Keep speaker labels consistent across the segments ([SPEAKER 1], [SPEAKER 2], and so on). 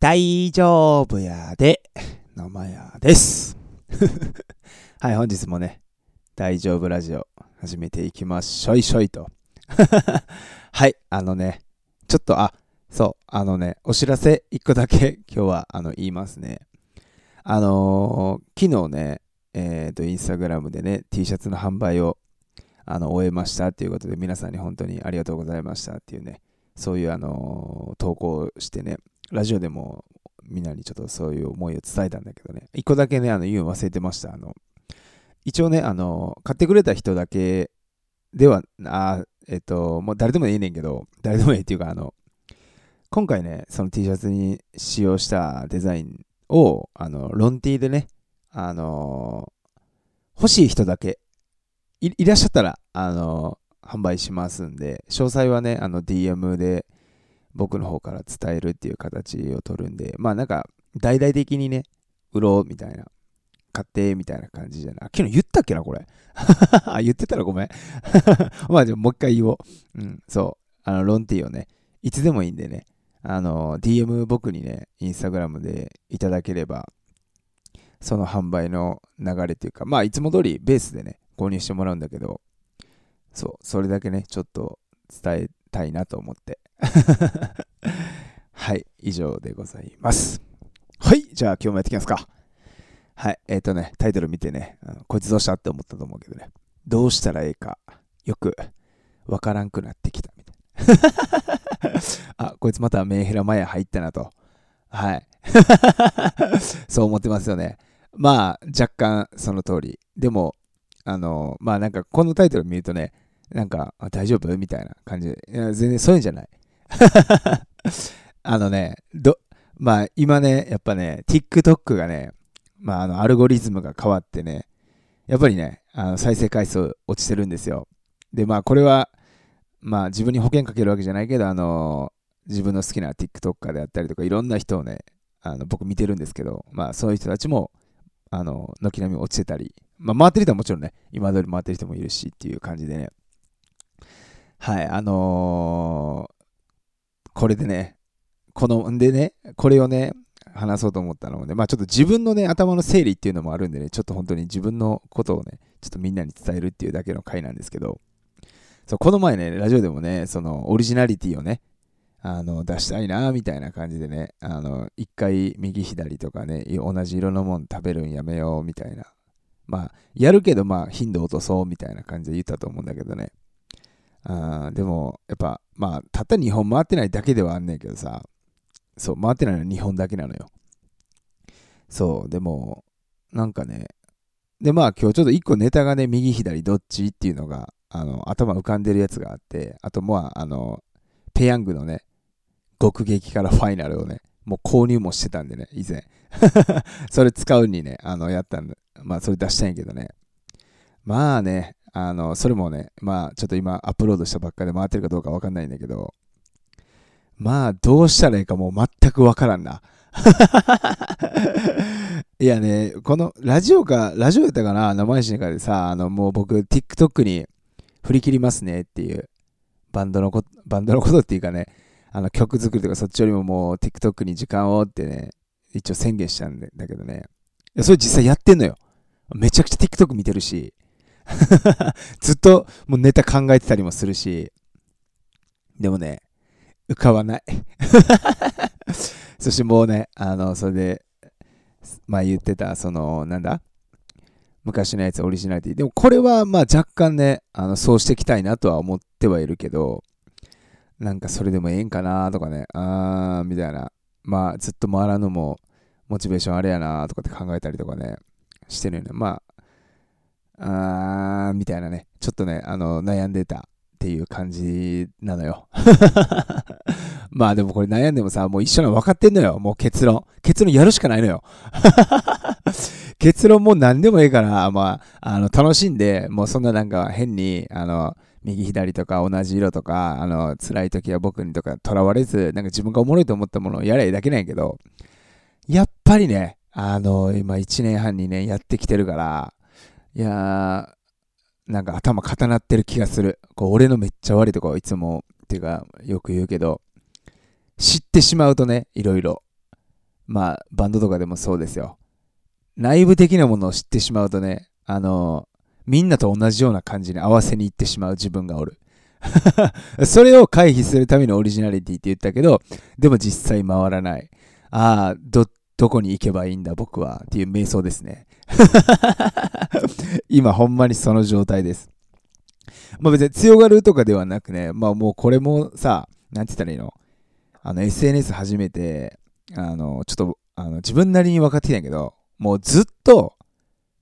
[SPEAKER 1] 大丈夫やで、野間やです。はい、本日もね、大丈夫ラジオ始めていきましょいしょいと。はい、あのね、ちょっと、あ、そう、あのね、お知らせ一個だけ今日はあの言いますね。あのー昨日ね、えっ、と、インスタグラムでね、T シャツの販売をあの終えましたっていうことで、皆さんに本当にありがとうございましたっていうね、そういうあのー投稿してね、ラジオでもみんなにちょっとそういう思いを伝えたんだけどね、一個だけね、あの言うの忘れてました。あの、一応ね、あの、買ってくれた人だけでは、あえっ、と、もう誰でもいいねんけど、誰でもいいっていうか、あの、今回ね、その T シャツに使用したデザインを、あの、ロン T でね、あの、欲しい人だけいいらっしゃったら、あの、販売しますんで、詳細はね、あの、DM で僕の方から伝えるっていう形を取るんで、まあなんか、大々的にね、売ろうみたいな、買ってみたいな感じじゃない。あ昨日言ったっけな、これ。あ、言ってたらごめん。まあでももう一回言おう。うん、そう。あの、ロンティーをね、いつでもいいんでね、あの、DM 僕にね、インスタグラムでいただければ、その販売の流れというか、まあいつも通りベースでね、購入してもらうんだけど、そう、それだけね、ちょっと伝えたいなと思って。はい、以上でございます。はい、じゃあ今日もやっていきますか。はい、えっ、とね、タイトル見てね、うんこいつどうしたって思ったと思うけどね、どうしたらええか、よくわからんくなってきたみたいな。あ、こいつまたメンヘラマヤ入ったなと。はい。そう思ってますよね。まあ、若干その通り。でも、あの、まあなんかこのタイトル見るとね、なんか大丈夫？みたいな感じで。全然そういうんじゃない。あのね、ど、まあ今ね、やっぱね、TikTok がね、まああのアルゴリズムが変わってね、やっぱりね、あの再生回数落ちてるんですよ。で、まあこれは、まあ自分に保険かけるわけじゃないけど、あの、自分の好きな TikToker であったりとか、いろんな人をね、あの僕見てるんですけど、まあそういう人たちも、あの、軒並み落ちてたり、まあ回ってる人はもちろんね、今通り回ってる人もいるしっていう感じでね、はい、あのーこれでね、この、んでね、これをね、話そうと思ったのもね、まあちょっと自分のね、頭の整理っていうのもあるんでね、ちょっと本当に自分のことをね、ちょっとみんなに伝えるっていうだけの回なんですけど、そう、この前ね、ラジオでもね、そのオリジナリティをね、あの、出したいな、みたいな感じでね、あの、一回右左とかね、同じ色のもん食べるんやめよう、みたいな。まあ、やるけど、まあ、頻度落とそう、みたいな感じで言ったと思うんだけどね。あーでも、やっぱ、まあ、たった2本回ってないだけではあんねんけどさ、そう、回ってないのは2本だけなのよ。そう、でも、なんかね、で、まあ今日ちょっと1個ネタがね、右左どっちっていうのが、あの、頭浮かんでるやつがあって、あと、まあ、あの、ペヤングのね、極激からファイナルをね、もう購入もしてたんでね、以前。それ使うにね、あの、やったんで、まあ、それ出したんやけどね。まあね、あの、それもね、まあ、ちょっと今、アップロードしたばっかで回ってるかどうかわかんないんだけど、まあ、どうしたらいいかもう全くわからんな。いやね、このラジオか、ラジオやったかな、生配信かでさ、あの、もう僕、TikTok に振り切りますねっていう、バンドのこと、バンドのことっていうかね、あの曲作りとかそっちよりももう TikTok に時間をってね、一応宣言したんだけどね。それ実際やってんのよ。めちゃくちゃ TikTok 見てるし、ずっともうネタ考えてたりもするし、でもね、浮かばない。そしてもうね、あの、それで、まあ言ってた、その、なんだ？昔のやつオリジナリティ。でもこれはまあ若干ね、あの、そうしていきたいなとは思ってはいるけど、なんかそれでもええんかなとかね、あー、みたいな。まあずっと回らんのも、モチベーションあれやなとかって考えたりとかね、してるよね。まあ、あー、みたいなね、ちょっとね、あの、悩んでたっていう感じなのよ。まあでもこれ悩んでもさ、もう一緒なの分かってんのよ。もう結論。結論やるしかないのよ。結論もう何でもいいから、まあ、あの、楽しんで、もうそんななんか変に、あの、右左とか同じ色とか、あの、辛い時は僕にとか囚われず、なんか自分がおもろいと思ったものをやれだけなんやけど、やっぱりね、あの、今1年半にね、やってきてるから、いやー、なんか頭固なってる気がする。こう、俺のめっちゃ悪いとこいつも、っていうか、よく言うけど、知ってしまうとね、いろいろ。まあ、バンドとかでもそうですよ。内部的なものを知ってしまうとね、あのみんなと同じような感じに合わせに行ってしまう自分がおる。それを回避するためのオリジナリティって言ったけど、でも実際回らない。ああ、どっ、どこに行けばいいんだ僕はっていう瞑想ですね。今ほんまにその状態です。まあ別に強がるとかではなくね、まあもうこれもさ、なんて言ったらいいの？あの SNS 始めて、あの、ちょっと、あの自分なりに分かってきたんやけど、もうずっと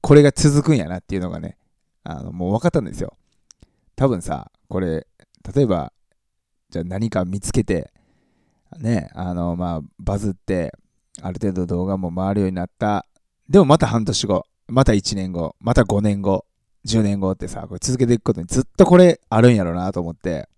[SPEAKER 1] これが続くんやなっていうのがね、あの、もう分かったんですよ。多分さ、これ、例えば、じゃあ何か見つけて、ね、あの、まあ、バズって、ある程度動画も回るようになった。でもまた半年後、また1年後、また5年後、10年後ってさ、これ続けていくことにずっとこれあるんやろうなと思って。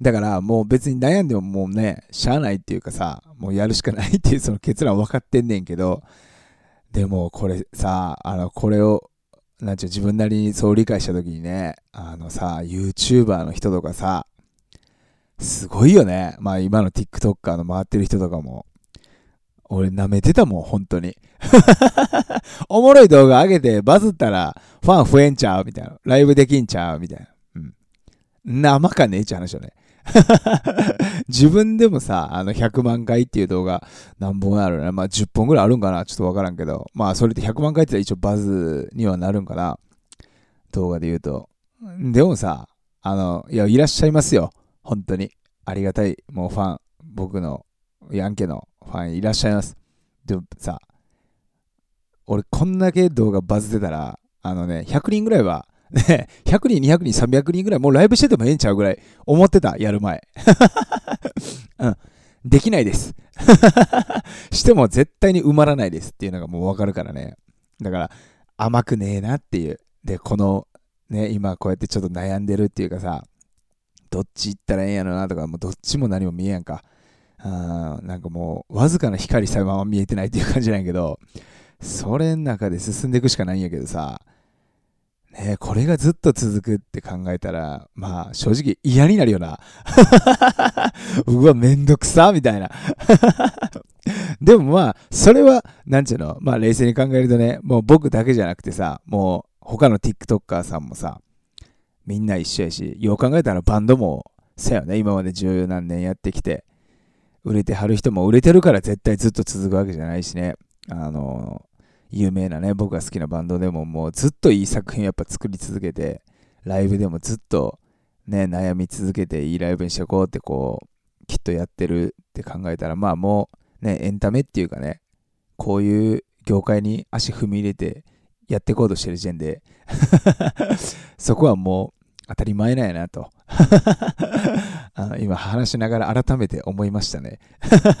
[SPEAKER 1] だからもう別に悩んでももうね、しゃあないっていうかさ、もうやるしかないっていうその結論分かってんねんけど、でもこれさ、あの、これを、なんちゅう、自分なりにそう理解したときにね、あのさ、YouTuber の人とかさ、すごいよね。まあ今の TikToker の回ってる人とかも。俺舐めてたもん、本当に。おもろい動画上げてバズったらファン増えんちゃうみたいな。ライブできんちゃうみたいな。うん。生かねえっちゃう話よね。自分でもさ、あの100万回っていう動画何本あるのまあ10本ぐらいあるんかなちょっとわからんけど。まあそれで100万回って言ったら一応バズにはなるんかな動画で言うと。でもさ、あの、いや、いらっしゃいますよ。本当に。ありがたい。もうファン、僕のヤンケのファンいらっしゃいます。でもさ、俺こんだけ動画バズってたら、あのね、100人ぐらいは ね、100人、200人、300人ぐらい、もうライブしててもええんちゃうぐらい思ってた、やる前。うん。できないです。しても絶対に埋まらないですっていうのがもうわかるからね。だから、甘くねえなっていう。で、この、ね、今こうやってちょっと悩んでるっていうかさ、どっち行ったらええんやろなとか、もうどっちも何も見えやんか。あなんかもう、わずかな光さえまま見えてないっていう感じなんやけど、それの中で進んでいくしかないんやけどさ、ね、これがずっと続くって考えたら、まあ正直嫌になるよな。うわ、めんどくさみたいな。でもまあ、それは、なんちゅうの、まあ冷静に考えるとね、もう僕だけじゃなくてさ、もう他の TikToker さんもさ、みんな一緒やし、よう考えたらバンドも、さよね、今まで十何年やってきて、売れてはる人も売れてるから絶対ずっと続くわけじゃないしね。あの有名なね、僕が好きなバンドでももうずっといい作品やっぱ作り続けて、ライブでもずっとね、悩み続けていいライブにしていこうってこう、きっとやってるって考えたら、まあもうね、エンタメっていうかね、こういう業界に足踏み入れてやっていこうとしてる時点で そこはもう当たり前なんやなと あの今話しながら改めて思いましたね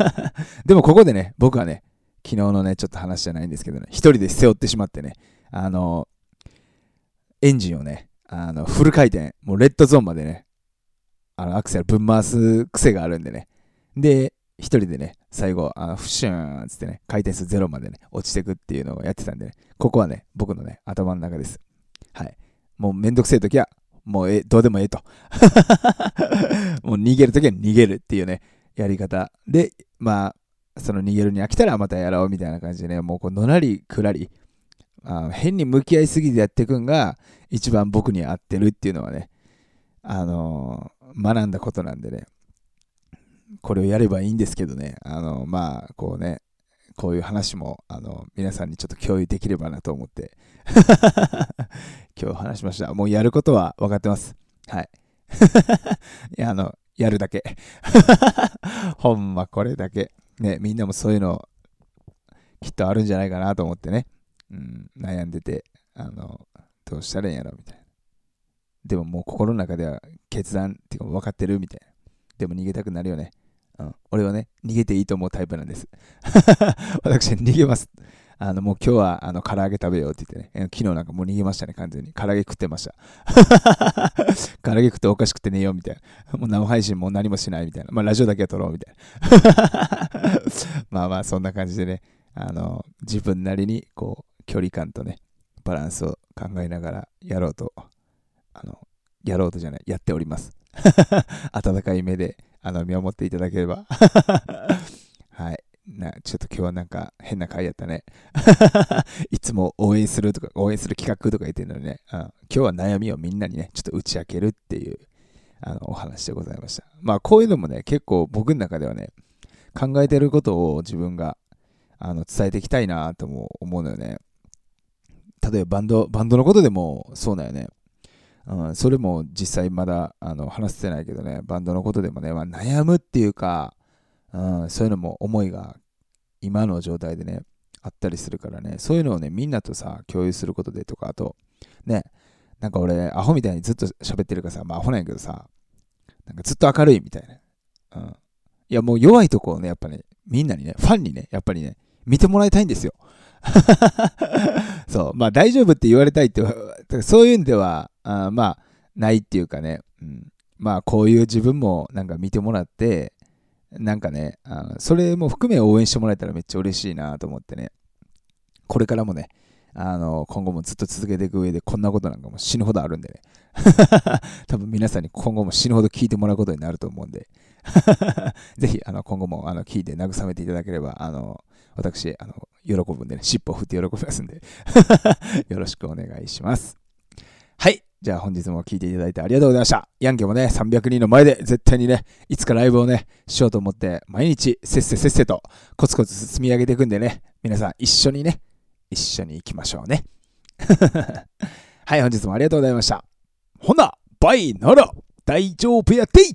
[SPEAKER 1] でもここでね、僕はね、昨日のね、ちょっと話じゃないんですけどね、一人で背負ってしまってね、あの、エンジンをね、あの、フル回転、もうレッドゾーンまでね、あの、アクセルぶん回す癖があるんでね。で、一人でね、最後、あのフシューンつってね、回転数ゼロまでね、落ちてくっていうのをやってたんでね、ここはね、僕のね、頭の中です。はい。もうめんどくせえ時は、もうえ、どうでもええと。もう逃げる時は逃げるっていうね、やり方。で、まあ、その逃げるに飽きたらまたやろうみたいな感じでね、もうこうのらりくらり、あ変に向き合いすぎてやっていくんが一番僕に合ってるっていうのはね、あのー、学んだことなんでね、これをやればいいんですけどね、あのー、まあ、こうね、こういう話も、あの、皆さんにちょっと共有できればなと思って 今日話しました。もうやることは分かってます。はい。いや、あの、やるだけ。ほんまこれだけ。ね、みんなもそういうのきっとあるんじゃないかなと思ってね、うん、悩んでて、あの、どうしたらいいんやろみたいな。でももう心の中では決断っていうか分かってるみたいな。でも逃げたくなるよね。うん、俺はね、逃げていいと思うタイプなんです。私、逃げます。あの、もう今日は、あの、唐揚げ食べようって言ってね、昨日なんかもう逃げましたね、完全に。唐揚げ食ってました。唐揚げ食っておかしくて寝ようみたいな。もう生配信も何もしないみたいな。まあ、ラジオだけは撮ろうみたいな。まあまあ、そんな感じでね、あの、自分なりに、こう、距離感とね、バランスを考えながらやろうと、あの、やろうとじゃない、やっております。温かい目で、あの、見守っていただければ。はい。なちょっと今日はなんか変な回やったね。いつも応援するとか、応援する企画とか言ってるのにね、うん、今日は悩みをみんなにね、ちょっと打ち明けるっていうあのお話でございました。まあこういうのもね、結構僕の中ではね、考えてることを自分があの伝えていきたいなとも思うのよね。例えばバンド、バンドのことでもそうだよね。うん、それも実際まだあの話せてないけどね、バンドのことでもね、まあ、悩むっていうか、うん、そういうのも思いが今の状態でね、あったりするからね、そういうのをね、みんなとさ、共有することでとか、あと、ね、なんか俺、アホみたいにずっと喋ってるからさ、まあアホなんやけどさ、なんかずっと明るいみたいな。うん。いや、もう弱いとこをね、やっぱね、みんなにね、ファンにね、やっぱりね、見てもらいたいんですよ。そう、まあ大丈夫って言われたいって、そういうんでは、あまあ、ないっていうかね、うん、まあこういう自分もなんか見てもらって、なんかね、あそれも含め応援してもらえたらめっちゃ嬉しいなと思ってね、これからもね、あの今後もずっと続けていく上でこんなことなんかも死ぬほどあるんでね。多分皆さんに今後も死ぬほど聞いてもらうことになると思うんで。ぜひあの今後もあの聞いて慰めていただければあの私あの喜ぶんでね尻尾を振って喜びますんで よろしくお願いしますはいじゃあ本日も聴いていただいてありがとうございました。ヤンケもね、300人の前で絶対にね、いつかライブをね、しようと思って、毎日せっせせっせとコツコツ積み上げていくんでね、皆さん一緒にね、一緒に行きましょうね。はい、本日もありがとうございました。ほな、バイなら大丈夫やってい